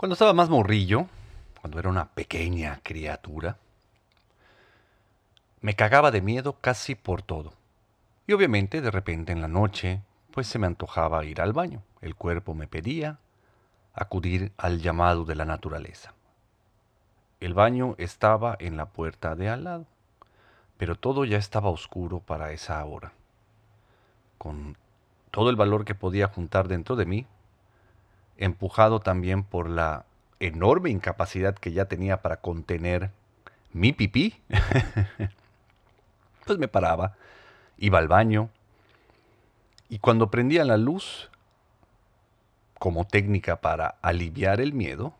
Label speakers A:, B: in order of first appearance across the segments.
A: Cuando estaba más morrillo, cuando era una pequeña criatura, me cagaba de miedo casi por todo. Y obviamente de repente en la noche, pues se me antojaba ir al baño. El cuerpo me pedía acudir al llamado de la naturaleza. El baño estaba en la puerta de al lado, pero todo ya estaba oscuro para esa hora. Con todo el valor que podía juntar dentro de mí, empujado también por la enorme incapacidad que ya tenía para contener mi pipí, pues me paraba, iba al baño, y cuando prendía la luz, como técnica para aliviar el miedo,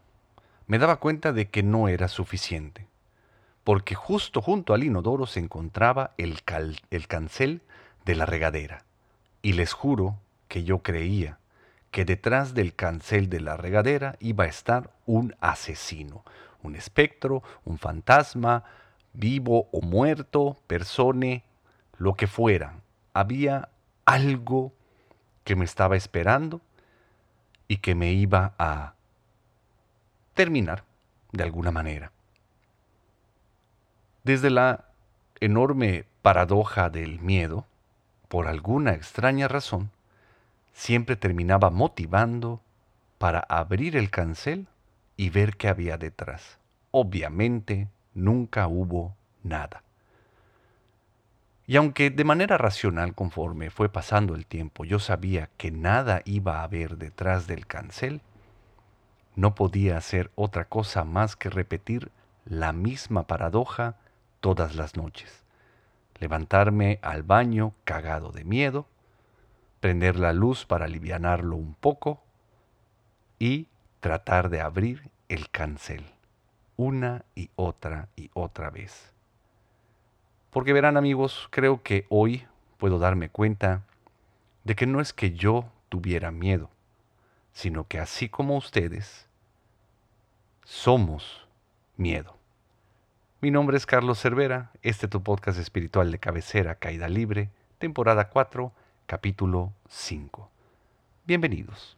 A: me daba cuenta de que no era suficiente, porque justo junto al inodoro se encontraba el, el cancel de la regadera, y les juro que yo creía que detrás del cancel de la regadera iba a estar un asesino, un espectro, un fantasma, vivo o muerto, persone, lo que fuera. Había algo que me estaba esperando y que me iba a terminar de alguna manera. Desde la enorme paradoja del miedo, por alguna extraña razón, siempre terminaba motivando para abrir el cancel y ver qué había detrás. Obviamente nunca hubo nada. Y aunque de manera racional conforme fue pasando el tiempo yo sabía que nada iba a haber detrás del cancel, no podía hacer otra cosa más que repetir la misma paradoja todas las noches. Levantarme al baño cagado de miedo, prender la luz para alivianarlo un poco y tratar de abrir el cancel una y otra y otra vez. Porque verán amigos, creo que hoy puedo darme cuenta de que no es que yo tuviera miedo, sino que así como ustedes, somos miedo. Mi nombre es Carlos Cervera, este es tu podcast espiritual de cabecera Caída Libre, temporada 4, capítulo 5. Bienvenidos.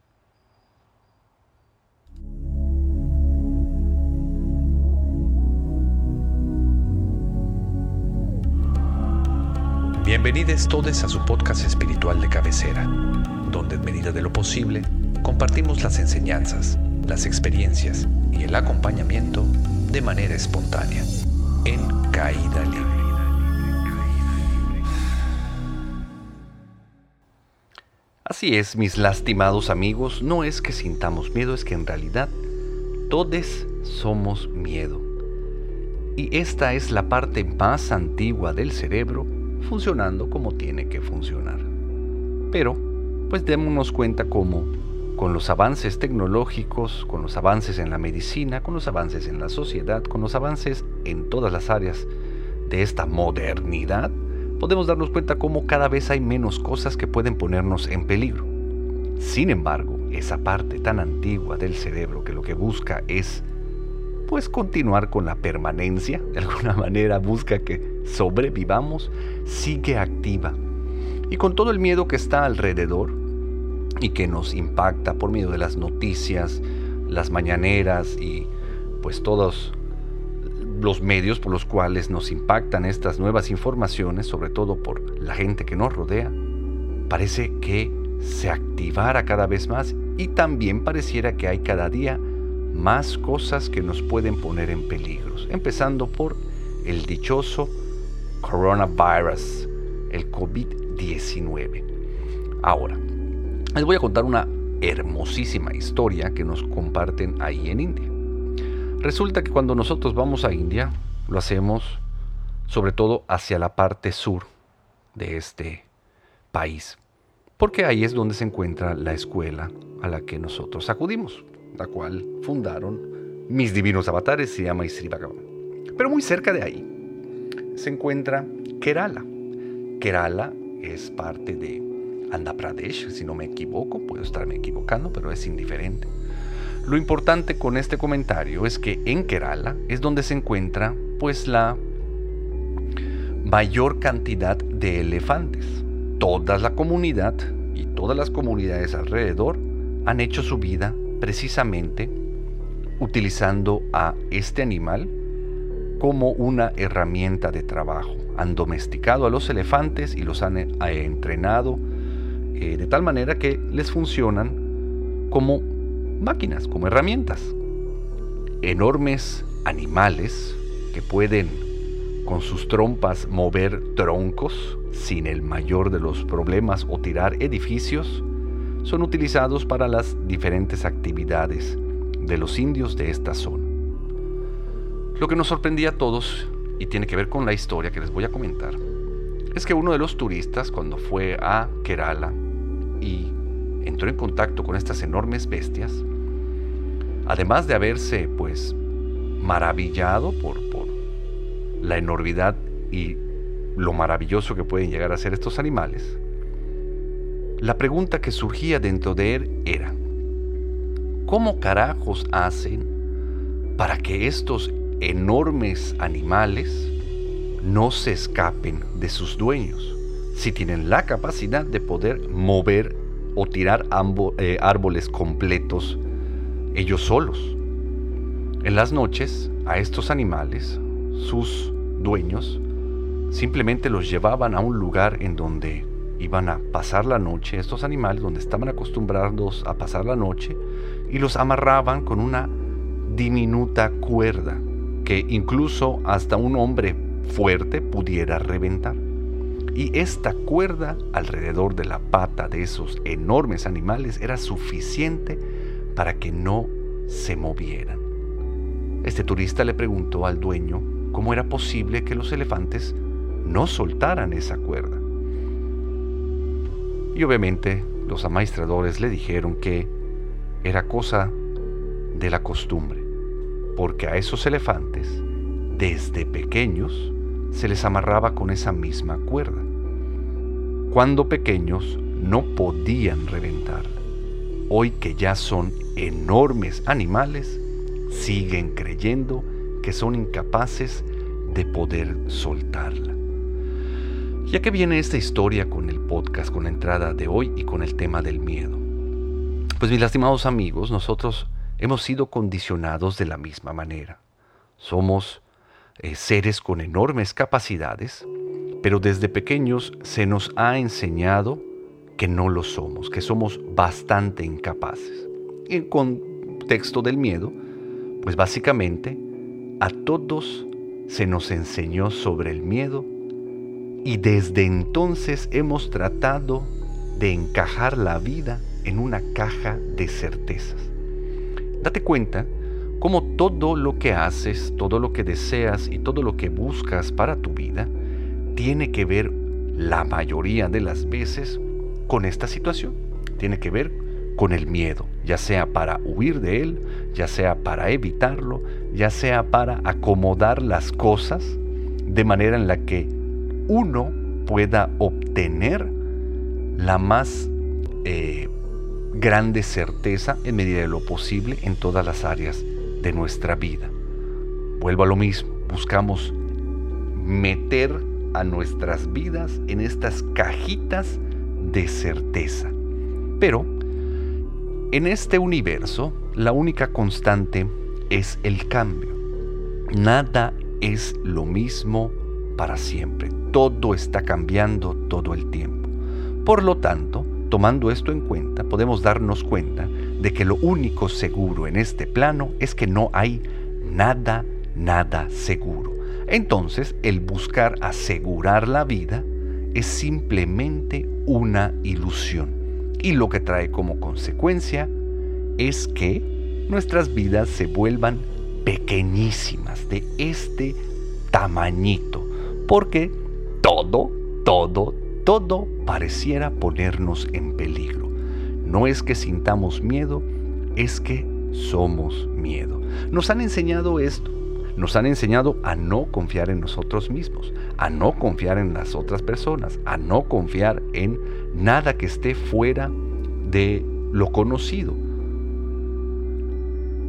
A: Bienvenidos todos a su podcast espiritual de cabecera, donde en medida de lo posible compartimos las enseñanzas, las experiencias y el acompañamiento de manera espontánea, en caída libre. Así es, mis lastimados amigos, no es que sintamos miedo, es que en realidad todos somos miedo. Y esta es la parte más antigua del cerebro funcionando como tiene que funcionar. Pero, pues démonos cuenta cómo, con los avances tecnológicos, con los avances en la medicina, con los avances en la sociedad, con los avances en todas las áreas de esta modernidad, podemos darnos cuenta cómo cada vez hay menos cosas que pueden ponernos en peligro. Sin embargo, esa parte tan antigua del cerebro que lo que busca es pues continuar con la permanencia, de alguna manera busca que sobrevivamos, sigue activa. Y con todo el miedo que está alrededor y que nos impacta por medio de las noticias, las mañaneras y pues todos los medios por los cuales nos impactan estas nuevas informaciones, sobre todo por la gente que nos rodea, parece que se activara cada vez más y también pareciera que hay cada día más cosas que nos pueden poner en peligros, empezando por el dichoso coronavirus, el COVID-19. Ahora, les voy a contar una hermosísima historia que nos comparten ahí en India. Resulta que cuando nosotros vamos a India, lo hacemos sobre todo hacia la parte sur de este país, porque ahí es donde se encuentra la escuela a la que nosotros acudimos, la cual fundaron mis divinos avatares, se llama Isri Bhagavan. Pero muy cerca de ahí se encuentra Kerala. Kerala es parte de Andhra Pradesh, si no me equivoco, puedo estarme equivocando, pero es indiferente. Lo importante con este comentario es que en Kerala es donde se encuentra pues la mayor cantidad de elefantes. Toda la comunidad y todas las comunidades alrededor han hecho su vida precisamente utilizando a este animal como una herramienta de trabajo. Han domesticado a los elefantes y los han eh, entrenado eh, de tal manera que les funcionan como máquinas, como herramientas. Enormes animales que pueden con sus trompas mover troncos sin el mayor de los problemas o tirar edificios, son utilizados para las diferentes actividades de los indios de esta zona. Lo que nos sorprendía a todos, y tiene que ver con la historia que les voy a comentar, es que uno de los turistas cuando fue a Kerala y entró en contacto con estas enormes bestias, además de haberse pues maravillado por, por la enormidad y lo maravilloso que pueden llegar a ser estos animales, la pregunta que surgía dentro de él era, ¿cómo carajos hacen para que estos enormes animales no se escapen de sus dueños? Si tienen la capacidad de poder mover o tirar eh, árboles completos ellos solos. En las noches, a estos animales, sus dueños, simplemente los llevaban a un lugar en donde iban a pasar la noche, estos animales, donde estaban acostumbrados a pasar la noche, y los amarraban con una diminuta cuerda que incluso hasta un hombre fuerte pudiera reventar. Y esta cuerda alrededor de la pata de esos enormes animales era suficiente para que no se movieran. Este turista le preguntó al dueño cómo era posible que los elefantes no soltaran esa cuerda. Y obviamente los amaestradores le dijeron que era cosa de la costumbre, porque a esos elefantes, desde pequeños, se les amarraba con esa misma cuerda. Cuando pequeños no podían reventarla. Hoy que ya son enormes animales, siguen creyendo que son incapaces de poder soltarla. Ya que viene esta historia con el podcast, con la entrada de hoy y con el tema del miedo. Pues mis lastimados amigos, nosotros hemos sido condicionados de la misma manera. Somos eh, seres con enormes capacidades, pero desde pequeños se nos ha enseñado que no lo somos, que somos bastante incapaces. Y en contexto del miedo, pues básicamente a todos se nos enseñó sobre el miedo y desde entonces hemos tratado de encajar la vida en una caja de certezas. Date cuenta cómo todo lo que haces, todo lo que deseas y todo lo que buscas para tu vida tiene que ver la mayoría de las veces con esta situación. Tiene que ver con el miedo, ya sea para huir de él, ya sea para evitarlo, ya sea para acomodar las cosas de manera en la que uno pueda obtener la más eh, grande certeza en medida de lo posible en todas las áreas de nuestra vida. Vuelvo a lo mismo, buscamos meter a nuestras vidas en estas cajitas de certeza. Pero en este universo, la única constante es el cambio. Nada es lo mismo para siempre. Todo está cambiando todo el tiempo. Por lo tanto, tomando esto en cuenta, podemos darnos cuenta de que lo único seguro en este plano es que no hay nada, nada seguro. Entonces, el buscar asegurar la vida es simplemente una ilusión y lo que trae como consecuencia es que nuestras vidas se vuelvan pequeñísimas, de este tamañito, porque todo, todo, todo pareciera ponernos en peligro. No es que sintamos miedo, es que somos miedo. Nos han enseñado esto, nos han enseñado a no confiar en nosotros mismos, a no confiar en las otras personas, a no confiar en nada que esté fuera de lo conocido.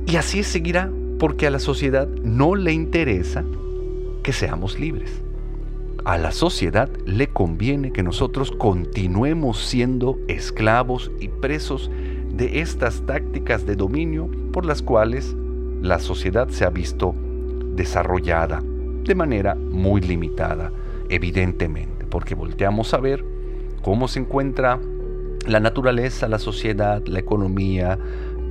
A: Y así seguirá porque a la sociedad no le interesa que seamos libres. A la sociedad le conviene que nosotros continuemos siendo esclavos y presos de estas tácticas de dominio por las cuales la sociedad se ha visto desarrollada de manera muy limitada, evidentemente, porque volteamos a ver cómo se encuentra la naturaleza, la sociedad, la economía,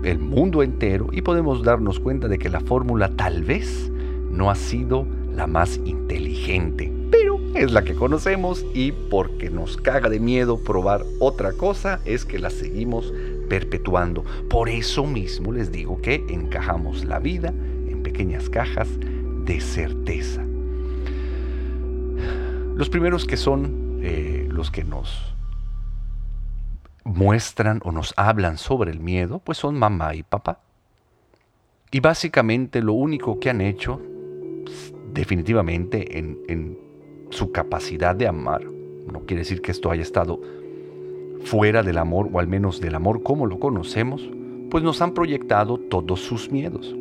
A: el mundo entero y podemos darnos cuenta de que la fórmula tal vez no ha sido la más inteligente, pero es la que conocemos y porque nos caga de miedo probar otra cosa es que la seguimos perpetuando. Por eso mismo les digo que encajamos la vida en pequeñas cajas de certeza. Los primeros que son eh, los que nos muestran o nos hablan sobre el miedo, pues son mamá y papá. Y básicamente lo único que han hecho, definitivamente en, en su capacidad de amar, no quiere decir que esto haya estado fuera del amor o al menos del amor como lo conocemos, pues nos han proyectado todos sus miedos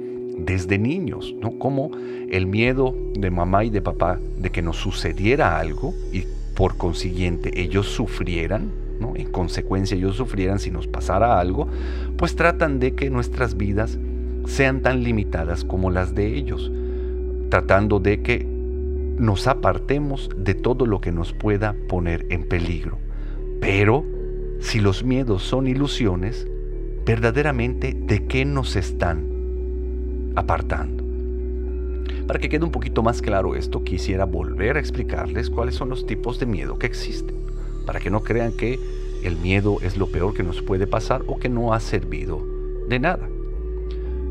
A: desde niños, ¿no? Como el miedo de mamá y de papá de que nos sucediera algo y por consiguiente ellos sufrieran, ¿no? En consecuencia ellos sufrieran si nos pasara algo, pues tratan de que nuestras vidas sean tan limitadas como las de ellos, tratando de que nos apartemos de todo lo que nos pueda poner en peligro. Pero si los miedos son ilusiones, verdaderamente de qué nos están apartando. Para que quede un poquito más claro esto, quisiera volver a explicarles cuáles son los tipos de miedo que existen, para que no crean que el miedo es lo peor que nos puede pasar o que no ha servido de nada.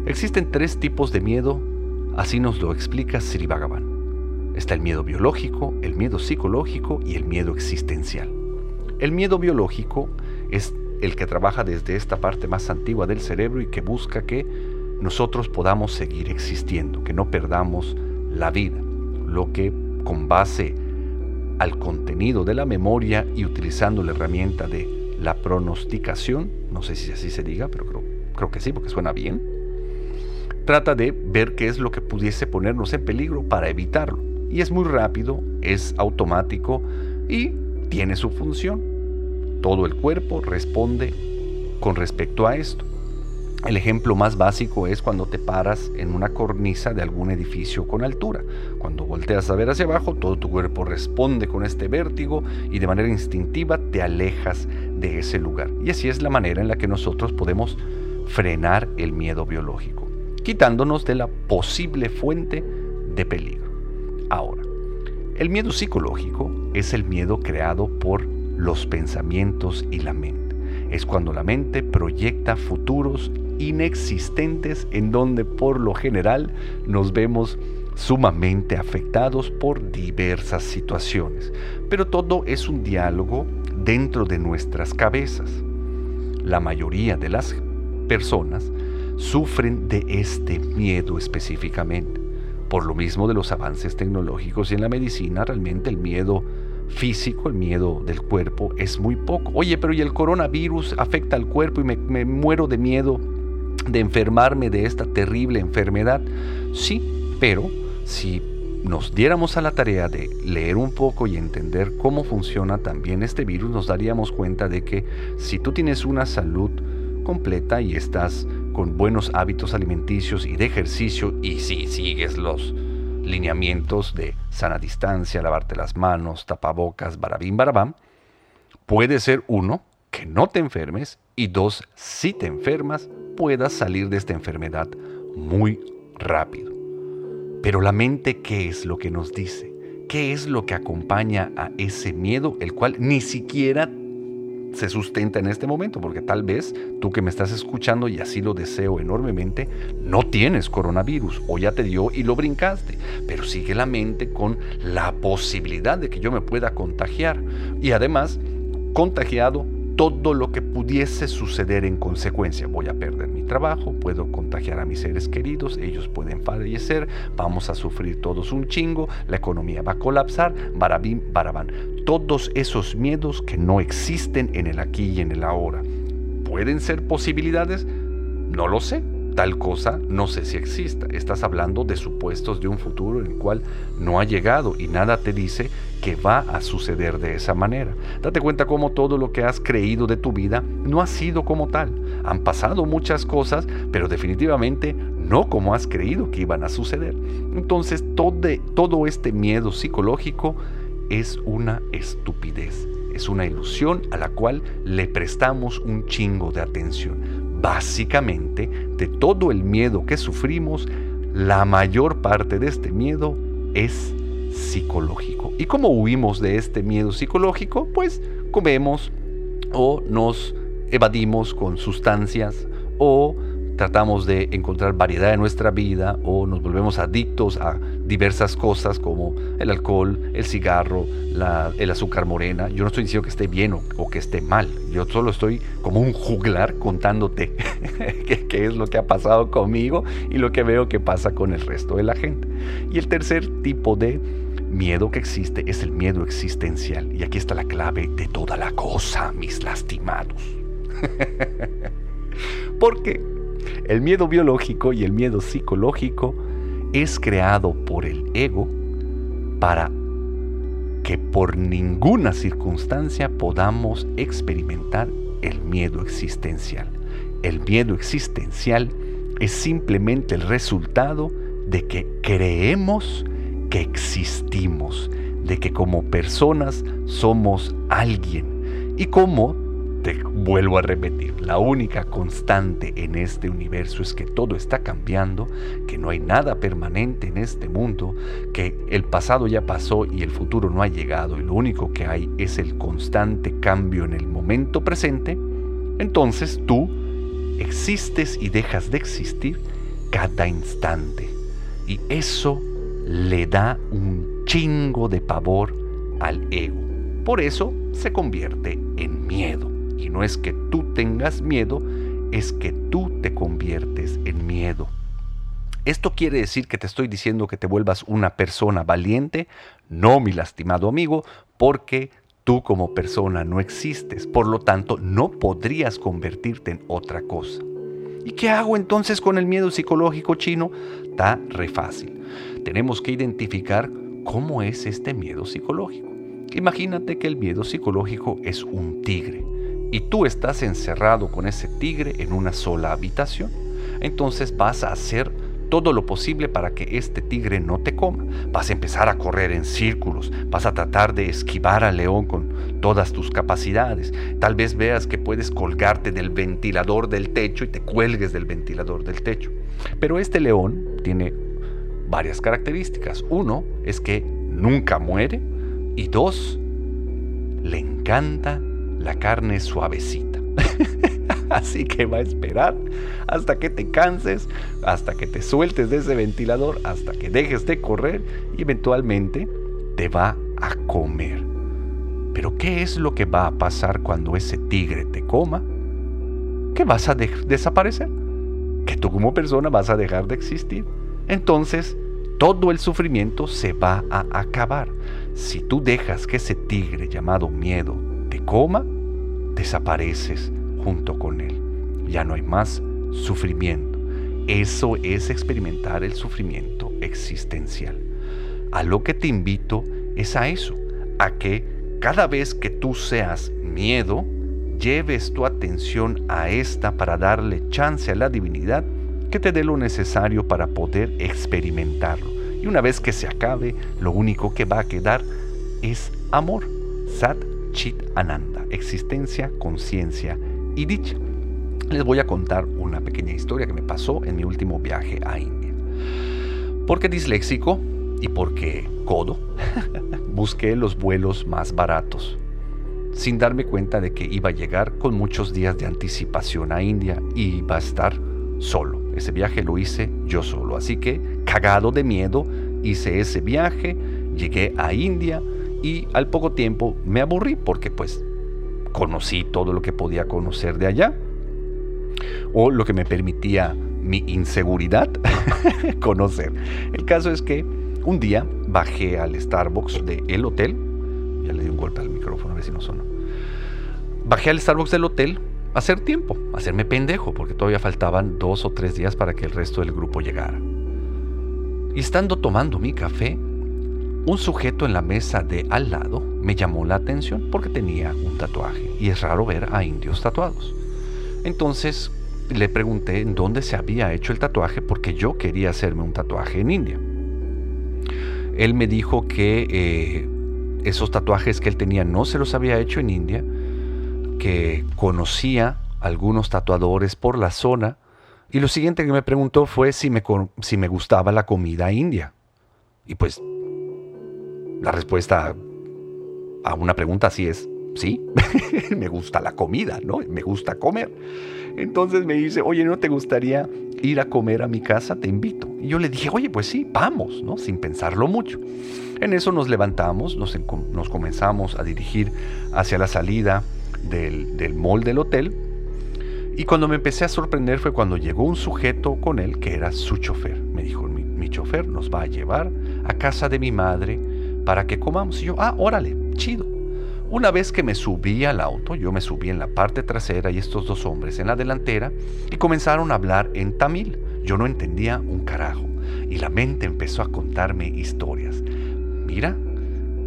A: Existen tres tipos de miedo, así nos lo explica Sri Bhagavan. Está el miedo biológico, el miedo psicológico y el miedo existencial. El miedo biológico es el que trabaja desde esta parte más antigua del cerebro y que busca que nosotros podamos seguir existiendo, que no perdamos la vida, lo que con base al contenido de la memoria y utilizando la herramienta de la pronosticación, no sé si así se diga, pero creo, creo que sí, porque suena bien, trata de ver qué es lo que pudiese ponernos en peligro para evitarlo. Y es muy rápido, es automático y tiene su función. Todo el cuerpo responde con respecto a esto. El ejemplo más básico es cuando te paras en una cornisa de algún edificio con altura. Cuando volteas a ver hacia abajo, todo tu cuerpo responde con este vértigo y de manera instintiva te alejas de ese lugar. Y así es la manera en la que nosotros podemos frenar el miedo biológico, quitándonos de la posible fuente de peligro. Ahora, el miedo psicológico es el miedo creado por los pensamientos y la mente. Es cuando la mente proyecta futuros inexistentes en donde por lo general nos vemos sumamente afectados por diversas situaciones. Pero todo es un diálogo dentro de nuestras cabezas. La mayoría de las personas sufren de este miedo específicamente. Por lo mismo de los avances tecnológicos y en la medicina, realmente el miedo físico, el miedo del cuerpo, es muy poco. Oye, pero ¿y el coronavirus afecta al cuerpo y me, muero de miedo? de enfermarme de esta terrible enfermedad? Sí, pero si nos diéramos a la tarea de leer un poco y entender cómo funciona también este virus, nos daríamos cuenta de que si tú tienes una salud completa y estás con buenos hábitos alimenticios y de ejercicio y si sigues los lineamientos de sana distancia, lavarte las manos, tapabocas, barabín, barabam, puede ser uno, que no te enfermes y dos, si te enfermas, puedas salir de esta enfermedad muy rápido. Pero la mente, ¿qué es lo que nos dice? ¿Qué es lo que acompaña a ese miedo, el cual ni siquiera se sustenta en este momento? Porque tal vez tú que me estás escuchando, y así lo deseo enormemente, no tienes coronavirus o ya te dio y lo brincaste, pero sigue la mente con la posibilidad de que yo me pueda contagiar. Y además, contagiado todo lo que pudiese suceder en consecuencia. Voy a perder mi trabajo, puedo contagiar a mis seres queridos, ellos pueden fallecer, vamos a sufrir todos un chingo, la economía va a colapsar, barabín, barabán. Todos esos miedos que no existen en el aquí y en el ahora. ¿Pueden ser posibilidades? No lo sé tal cosa no sé si exista. Estás hablando de supuestos de un futuro en el cual no ha llegado y nada te dice que va a suceder de esa manera. Date cuenta cómo todo lo que has creído de tu vida no ha sido como tal. Han pasado muchas cosas, pero definitivamente no como has creído que iban a suceder. Entonces todo, todo este miedo psicológico es una estupidez, es una ilusión a la cual le prestamos un chingo de atención. Básicamente, de todo el miedo que sufrimos, la mayor parte de este miedo es psicológico. ¿Y cómo huimos de este miedo psicológico? Pues comemos o nos evadimos con sustancias o tratamos de encontrar variedad en nuestra vida o nos volvemos adictos a diversas cosas como el alcohol, el cigarro, el azúcar morena. Yo no estoy diciendo que esté bien o, que esté mal. Yo solo estoy como un juglar contándote qué es lo que ha pasado conmigo y lo que veo que pasa con el resto de la gente. Y el tercer tipo de miedo que existe es el miedo existencial. Y aquí está la clave de toda la cosa, mis lastimados. Porque el miedo biológico y el miedo psicológico es creado por el ego para que por ninguna circunstancia podamos experimentar el miedo existencial. El miedo existencial es simplemente el resultado de que creemos que existimos, de que como personas somos alguien y como te vuelvo a repetir, la única constante en este universo es que todo está cambiando, que no hay nada permanente en este mundo, que el pasado ya pasó y el futuro no ha llegado y lo único que hay es el constante cambio en el momento presente, entonces tú existes y dejas de existir cada instante. Y eso le da un chingo de pavor al ego. Por eso se convierte en miedo. Y no es que tú tengas miedo, es que tú te conviertes en miedo. ¿Esto quiere decir que te estoy diciendo que te vuelvas una persona valiente? No, mi lastimado amigo, porque tú como persona no existes. Por lo tanto, no podrías convertirte en otra cosa. ¿Y qué hago entonces con el miedo psicológico chino? Está re fácil. Tenemos que identificar cómo es este miedo psicológico. Imagínate que el miedo psicológico es un tigre y tú estás encerrado con ese tigre en una sola habitación, entonces vas a hacer todo lo posible para que este tigre no te coma. Vas a empezar a correr en círculos, vas a tratar de esquivar al león con todas tus capacidades. Tal vez veas que puedes colgarte del ventilador del techo y te cuelgues del ventilador del techo. Pero este león tiene varias características. Uno es que nunca muere y dos, le encanta la carne suavecita. Así que va a esperar hasta que te canses, hasta que te sueltes de ese ventilador, hasta que dejes de correr y eventualmente te va a comer. Pero ¿qué es lo que va a pasar cuando ese tigre te coma? Que vas a desaparecer. Que tú como persona vas a dejar de existir. Entonces, todo el sufrimiento se va a acabar. Si tú dejas que ese tigre llamado miedo te coma, desapareces junto con él. Ya no hay más sufrimiento. Eso es experimentar el sufrimiento existencial. A lo que te invito es a eso, a que cada vez que tú seas miedo, lleves tu atención a esta para darle chance a la divinidad que te dé lo necesario para poder experimentarlo. Y una vez que se acabe, lo único que va a quedar es amor. Sat Chit Ananda, existencia, conciencia y dicha. Les voy a contar una pequeña historia que me pasó en mi último viaje a India. Porque disléxico y porque codo, busqué los vuelos más baratos, sin darme cuenta de que iba a llegar con muchos días de anticipación a India y iba a estar solo. Ese viaje lo hice yo solo, así que cagado de miedo hice ese viaje, llegué a India, y al poco tiempo me aburrí porque pues conocí todo lo que podía conocer de allá o lo que me permitía mi inseguridad conocer. El caso es que un día bajé al Starbucks del hotel, ya le di un golpe al micrófono a ver si no sonó. Bajé al Starbucks del hotel a hacer tiempo, a hacerme pendejo, porque todavía faltaban dos o tres días para que el resto del grupo llegara. Y estando tomando mi café, un sujeto en la mesa de al lado me llamó la atención porque tenía un tatuaje y es raro ver a indios tatuados. Entonces le pregunté en dónde se había hecho el tatuaje porque yo quería hacerme un tatuaje en India. Él me dijo que eh, esos tatuajes que él tenía no se los había hecho en India, que conocía algunos tatuadores por la zona y lo siguiente que me preguntó fue si me, si me gustaba la comida india. Y pues la respuesta a una pregunta así es, sí, me gusta la comida, ¿no? Me gusta comer. Entonces me dice, oye, ¿no te gustaría ir a comer a mi casa? Te invito. Y yo le dije, oye, pues sí, vamos, ¿no? Sin pensarlo mucho. En eso nos levantamos, nos, nos comenzamos a dirigir hacia la salida del, del mall del hotel. Y cuando me empecé a sorprender fue cuando llegó un sujeto con él que era su chofer. Me dijo, mi, mi chofer nos va a llevar a casa de mi madre para que comamos. Y yo, ah, órale, chido. Una vez que me subí al auto, yo me subí en la parte trasera y estos dos hombres en la delantera y comenzaron a hablar en tamil. Yo no entendía un carajo y la mente empezó a contarme historias. Mira,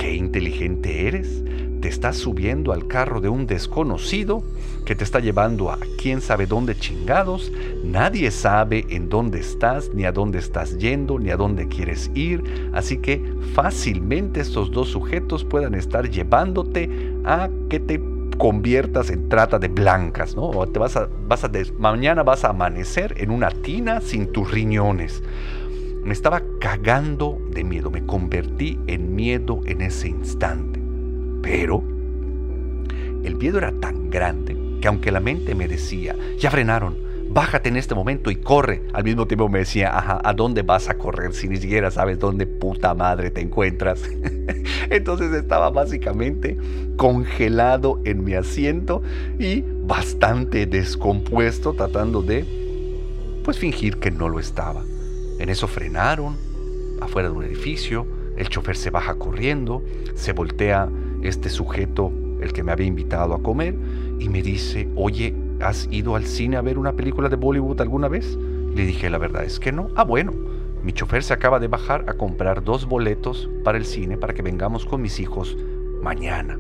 A: qué inteligente eres te estás subiendo al carro de un desconocido que te está llevando a quién sabe dónde chingados. Nadie sabe en dónde estás, ni a dónde estás yendo, ni a dónde quieres ir. Así que fácilmente estos dos sujetos puedan estar llevándote a que te conviertas en trata de blancas, ¿no? O te vas a, vas a mañana vas a amanecer en una tina sin tus riñones. Me estaba cagando de miedo, me convertí en miedo en ese instante. Pero el miedo era tan grande que aunque la mente me decía, ya frenaron, bájate en este momento y corre, al mismo tiempo me decía, ajá, ¿a dónde vas a correr si ni siquiera sabes dónde puta madre te encuentras? Entonces estaba básicamente congelado en mi asiento y bastante descompuesto tratando de, pues, fingir que no lo estaba. En eso frenaron, afuera de un edificio, el chofer se baja corriendo, se voltea este sujeto, el que me había invitado a comer, y me dice, oye, ¿has ido al cine a ver una película de Bollywood alguna vez? Le dije, la verdad es que no. Ah, bueno, mi chofer se acaba de bajar a comprar dos boletos para el cine para que vengamos con mis hijos mañana.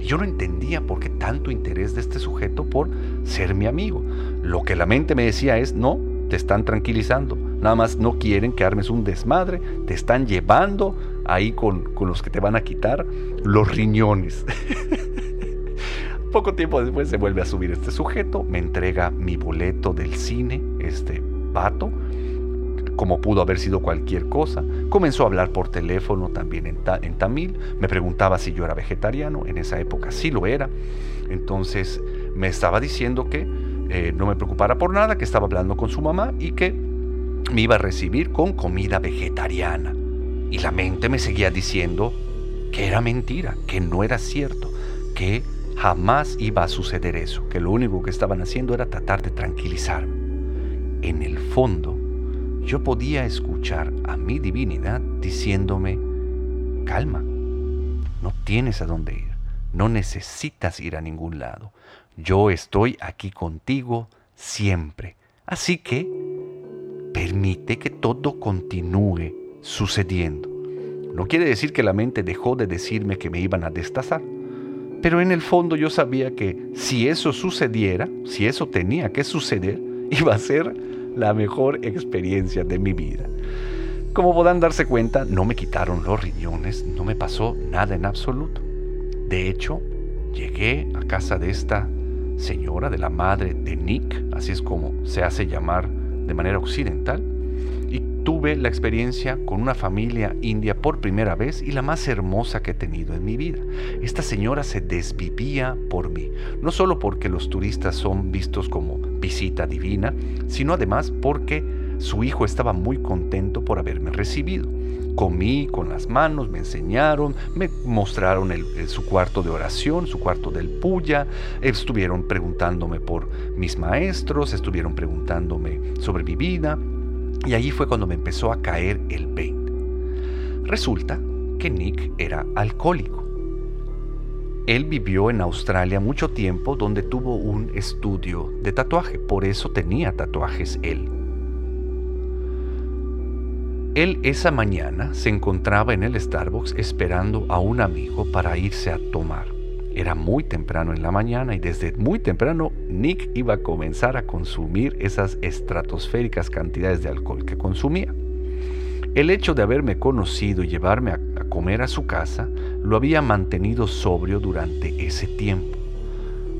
A: Y yo no entendía por qué tanto interés de este sujeto por ser mi amigo. Lo que la mente me decía es, no, te están tranquilizando. Nada más no quieren que armes un desmadre. Te están llevando ahí con, los que te van a quitar los riñones. Poco tiempo después se vuelve a subir este sujeto, me entrega mi boleto del cine, este vato, como pudo haber sido cualquier cosa. Comenzó a hablar por teléfono también en, en, tamil. Me preguntaba si yo era vegetariano. En esa época sí lo era. Entonces me estaba diciendo que eh, no me preocupara por nada, que estaba hablando con su mamá y que me iba a recibir con comida vegetariana. Y la mente me seguía diciendo que era mentira, que no era cierto, que jamás iba a suceder eso, que lo único que estaban haciendo era tratar de tranquilizarme. En el fondo, yo podía escuchar a mi divinidad diciéndome, calma, no tienes a dónde ir, no necesitas ir a ningún lado, yo estoy aquí contigo siempre, así que permite que todo continúe sucediendo. No quiere decir que la mente dejó de decirme que me iban a destazar, pero en el fondo yo sabía que si eso sucediera, si eso tenía que suceder, iba a ser la mejor experiencia de mi vida. Como podrán darse cuenta, no me quitaron los riñones, no me pasó nada en absoluto. De hecho, llegué a casa de esta señora, de la madre de Nick, así es como se hace llamar de manera occidental, tuve la experiencia con una familia india por primera vez y la más hermosa que he tenido en mi vida. Esta señora se desvivía por mí, no solo porque los turistas son vistos como visita divina, sino además porque su hijo estaba muy contento por haberme recibido. Comí con las manos, me enseñaron, me mostraron su cuarto de oración, su cuarto del puya, estuvieron preguntándome por mis maestros, estuvieron preguntándome sobre mi vida, y allí fue cuando me empezó a caer el 20. Resulta que Nick era alcohólico. Él vivió en Australia mucho tiempo donde tuvo un estudio de tatuaje, por eso tenía tatuajes él. Él esa mañana se encontraba en el Starbucks esperando a un amigo para irse a tomar. Era muy temprano en la mañana y desde muy temprano Nick iba a comenzar a consumir esas estratosféricas cantidades de alcohol que consumía. El hecho de haberme conocido y llevarme a, comer a su casa lo había mantenido sobrio durante ese tiempo.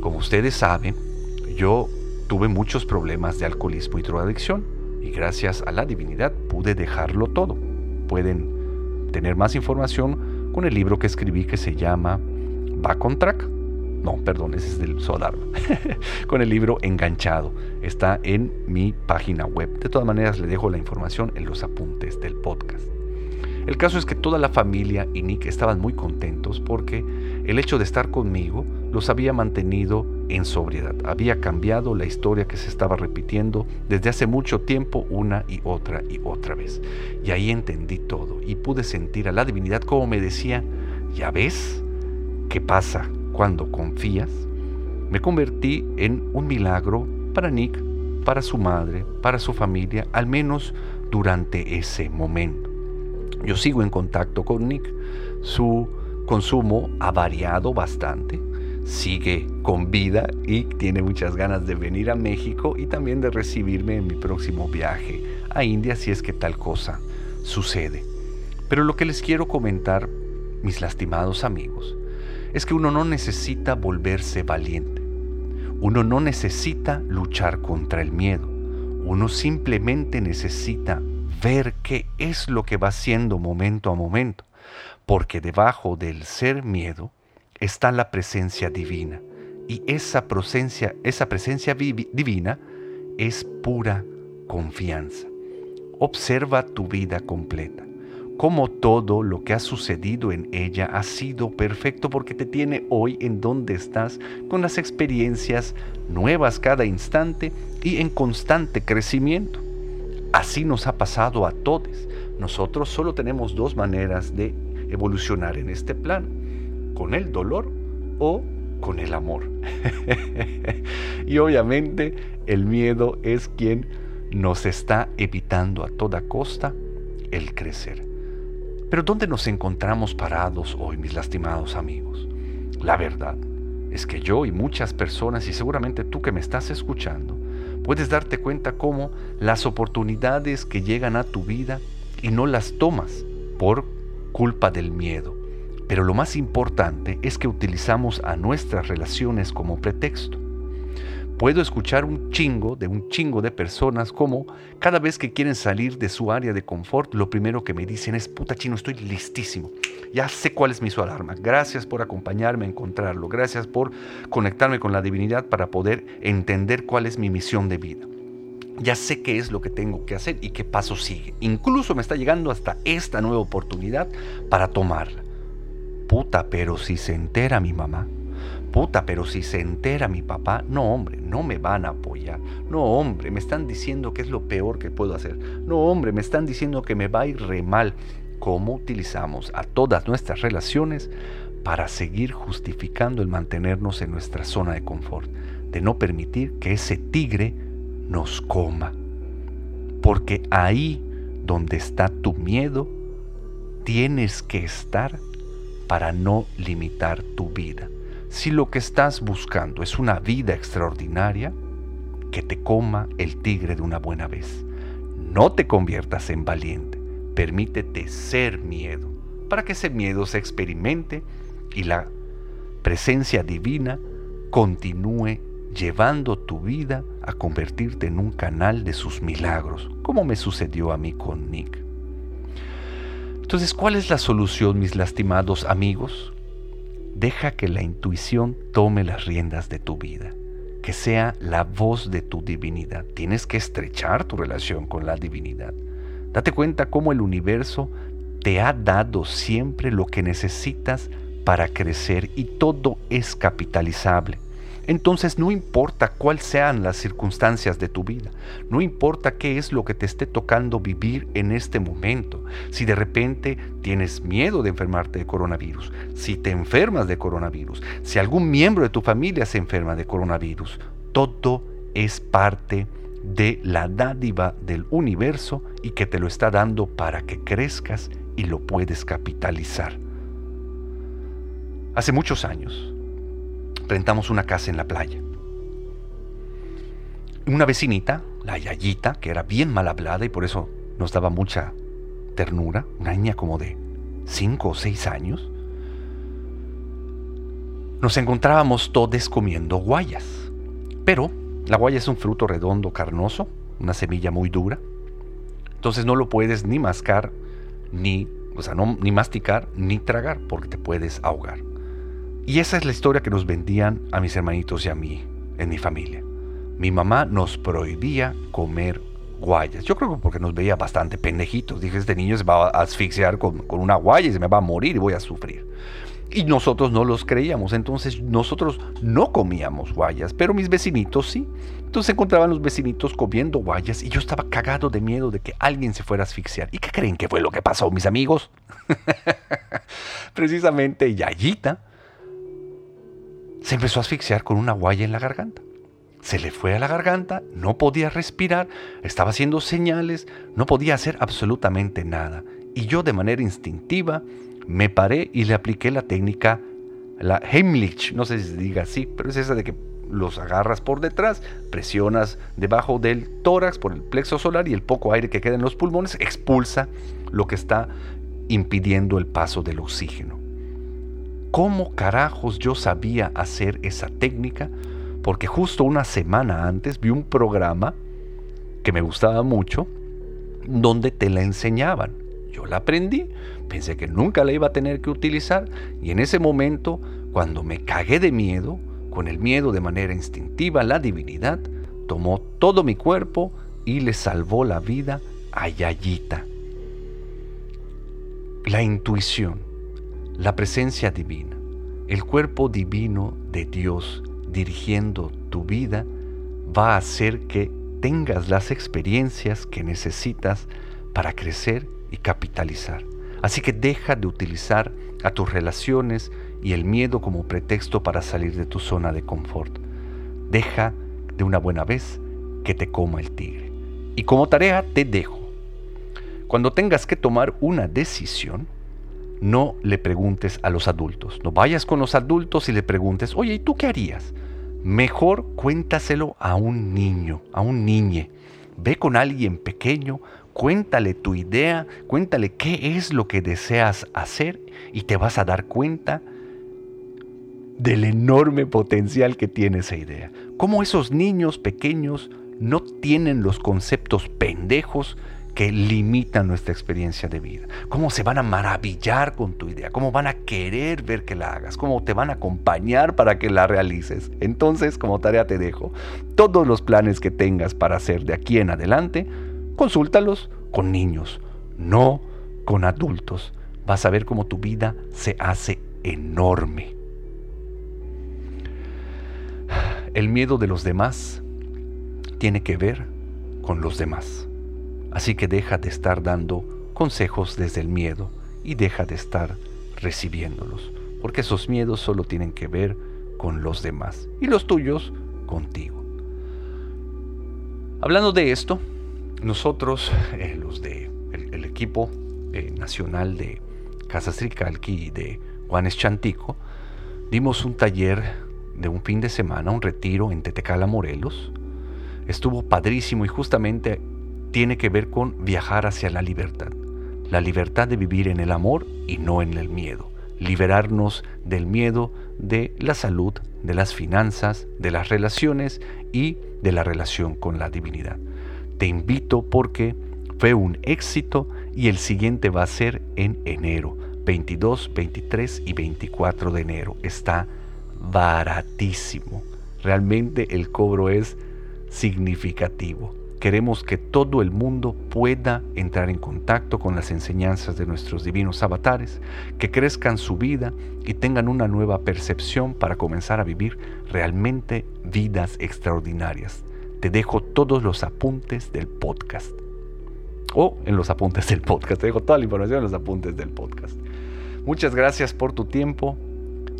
A: Como ustedes saben, yo tuve muchos problemas de alcoholismo y drogadicción y gracias a la divinidad pude dejarlo todo. Pueden tener más información con el libro que escribí que se llama Back on Track. No, perdón, ese es del Sodarma. con el libro Enganchado. Está en mi página web. De todas maneras, le dejo la información en los apuntes del podcast. El caso es que toda la familia y Nick estaban muy contentos porque el hecho de estar conmigo los había mantenido en sobriedad. Había cambiado la historia que se estaba repitiendo desde hace mucho tiempo una y otra y otra vez. Y ahí entendí todo y pude sentir a la divinidad como me decía, ¿ya ves qué pasa cuando confías? Me convertí en un milagro para Nick, para su madre, para su familia, al menos durante ese momento. Yo sigo en contacto con Nick. Su consumo ha variado bastante. Sigue con vida y tiene muchas ganas de venir a México y también de recibirme en mi próximo viaje a India si es que tal cosa sucede. Pero lo que les quiero comentar, mis lastimados amigos, es que uno no necesita volverse valiente. Uno no necesita luchar contra el miedo. Uno simplemente necesita ver qué es lo que va haciendo momento a momento, porque debajo del ser miedo está la presencia divina y esa presencia, esa presencia divina es pura confianza. Observa tu vida completa, como todo lo que ha sucedido en ella ha sido perfecto porque te tiene hoy en donde estás con las experiencias nuevas cada instante y en constante crecimiento. Así nos ha pasado a todos. Nosotros solo tenemos dos maneras de evolucionar en este plano, con el dolor o con el amor. y obviamente el miedo es quien nos está evitando a toda costa el crecer. Pero ¿dónde nos encontramos parados hoy, mis lastimados amigos? La verdad es que yo y muchas personas, y seguramente tú que me estás escuchando, puedes darte cuenta cómo las oportunidades que llegan a tu vida y no las tomas por culpa del miedo. Pero lo más importante es que utilizamos a nuestras relaciones como pretexto puedo escuchar un chingo de un chingo de personas como cada vez que quieren salir de su área de confort, lo primero que me dicen es, puta chino, estoy listísimo. Ya sé cuál es mi su alarma. Gracias por acompañarme a encontrarlo. Gracias por conectarme con la divinidad para poder entender cuál es mi misión de vida. Ya sé qué es lo que tengo que hacer y qué paso sigue. Incluso me está llegando hasta esta nueva oportunidad para tomarla. Puta, pero si se entera mi mamá, Puta, pero si se entera mi papá, no hombre, no me van a apoyar. No hombre, me están diciendo que es lo peor que puedo hacer. No hombre, me están diciendo que me va a ir re mal. ¿Cómo utilizamos a todas nuestras relaciones para seguir justificando el mantenernos en nuestra zona de confort? De no permitir que ese tigre nos coma. Porque ahí donde está tu miedo, tienes que estar para no limitar tu vida. Si lo que estás buscando es una vida extraordinaria, que te coma el tigre de una buena vez. No te conviertas en valiente, permítete ser miedo, para que ese miedo se experimente y la presencia divina continúe llevando tu vida a convertirte en un canal de sus milagros, como me sucedió a mí con Nick. Entonces, ¿cuál es la solución, mis lastimados amigos? Deja que la intuición tome las riendas de tu vida, que sea la voz de tu divinidad. Tienes que estrechar tu relación con la divinidad. Date cuenta cómo el universo te ha dado siempre lo que necesitas para crecer y todo es capitalizable. Entonces no importa cuáles sean las circunstancias de tu vida, no importa qué es lo que te esté tocando vivir en este momento. Si de repente tienes miedo de enfermarte de coronavirus, si te enfermas de coronavirus, si algún miembro de tu familia se enferma de coronavirus, todo es parte de la dádiva del universo y que te lo está dando para que crezcas y lo puedes capitalizar. Hace muchos años, rentamos una casa en la playa. Una vecinita, la Yayita, que era bien mal hablada y por eso nos daba mucha ternura, una niña como de 5 o 6 años, nos encontrábamos todos comiendo guayas. Pero la guaya es un fruto redondo, carnoso, una semilla muy dura. Entonces no lo puedes ni mascar, ni, o sea, no, ni masticar, ni tragar, porque te puedes ahogar. Y esa es la historia que nos vendían a mis hermanitos y a mí, en mi familia. Mi mamá nos prohibía comer guayas. Yo creo que porque nos veía bastante pendejitos. Dije, este niño se va a asfixiar con, con una guaya y se me va a morir y voy a sufrir. Y nosotros no los creíamos, entonces nosotros no comíamos guayas, pero mis vecinitos sí. Entonces se encontraban los vecinitos comiendo guayas y yo estaba cagado de miedo de que alguien se fuera a asfixiar. ¿Y qué creen que fue lo que pasó, mis amigos? Precisamente Yayita se empezó a asfixiar con una guaya en la garganta. Se le fue a la garganta, no podía respirar, estaba haciendo señales, no podía hacer absolutamente nada. Y yo de manera instintiva me paré y le apliqué la técnica, la Heimlich, no sé si se diga así, pero es esa de que los agarras por detrás, presionas debajo del tórax por el plexo solar y el poco aire que queda en los pulmones expulsa lo que está impidiendo el paso del oxígeno. ¿Cómo carajos yo sabía hacer esa técnica? Porque justo una semana antes vi un programa que me gustaba mucho donde te la enseñaban. Yo la aprendí, pensé que nunca la iba a tener que utilizar y en ese momento, cuando me cagué de miedo, con el miedo de manera instintiva, la divinidad tomó todo mi cuerpo y le salvó la vida a Yayita. La intuición, la presencia divina, el cuerpo divino de Dios dirigiendo tu vida va a hacer que tengas las experiencias que necesitas para crecer y capitalizar. Así que deja de utilizar a tus relaciones y el miedo como pretexto para salir de tu zona de confort. Deja de una buena vez que te coma el tigre. Y como tarea te dejo. Cuando tengas que tomar una decisión, no le preguntes a los adultos. No vayas con los adultos y le preguntes, oye, ¿y tú qué harías? Mejor cuéntaselo a un niño, a un niñe. Ve con alguien pequeño Cuéntale tu idea, cuéntale qué es lo que deseas hacer y te vas a dar cuenta del enorme potencial que tiene esa idea. Cómo esos niños pequeños no tienen los conceptos pendejos que limitan nuestra experiencia de vida. Cómo se van a maravillar con tu idea, cómo van a querer ver que la hagas, cómo te van a acompañar para que la realices. Entonces, como tarea te dejo, todos los planes que tengas para hacer de aquí en adelante, Consúltalos con niños, no con adultos. Vas a ver cómo tu vida se hace enorme. El miedo de los demás tiene que ver con los demás. Así que deja de estar dando consejos desde el miedo y deja de estar recibiéndolos, porque esos miedos solo tienen que ver con los demás y los tuyos contigo. Hablando de esto, nosotros, eh, los de el, equipo eh, nacional de Casas Tricalqui y de Juanes Chantico, dimos un taller de un fin de semana, un retiro en Tetecala, Morelos. Estuvo padrísimo y justamente tiene que ver con viajar hacia la libertad. La libertad de vivir en el amor y no en el miedo. Liberarnos del miedo de la salud, de las finanzas, de las relaciones y de la relación con la divinidad. Te invito porque fue un éxito y el siguiente va a ser en enero, 22, 23 y 24 de enero. Está baratísimo. Realmente el cobro es significativo. Queremos que todo el mundo pueda entrar en contacto con las enseñanzas de nuestros divinos avatares, que crezcan su vida y tengan una nueva percepción para comenzar a vivir realmente vidas extraordinarias te dejo todos los apuntes del podcast. O en los apuntes del podcast. Te dejo toda la información en los apuntes del podcast. Muchas gracias por tu tiempo.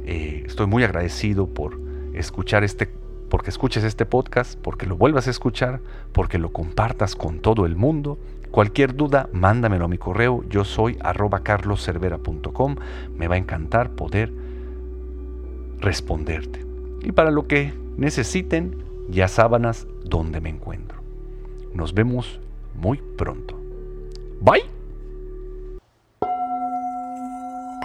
A: Eh, estoy muy agradecido por escuchar este, porque escuches este podcast, porque lo vuelvas a escuchar, porque lo compartas con todo el mundo. Cualquier duda, mándamelo a mi correo. Yo soy arroba carloscervera.com. Me va a encantar poder responderte. Y para lo que necesiten, ya sábanas donde me encuentro. Nos vemos muy pronto. Bye.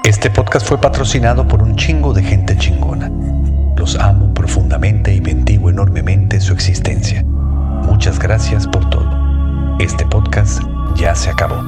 A: Este podcast fue patrocinado por un chingo de gente chingona. Los amo profundamente y bendigo enormemente su existencia. Muchas gracias por todo. Este podcast ya se acabó.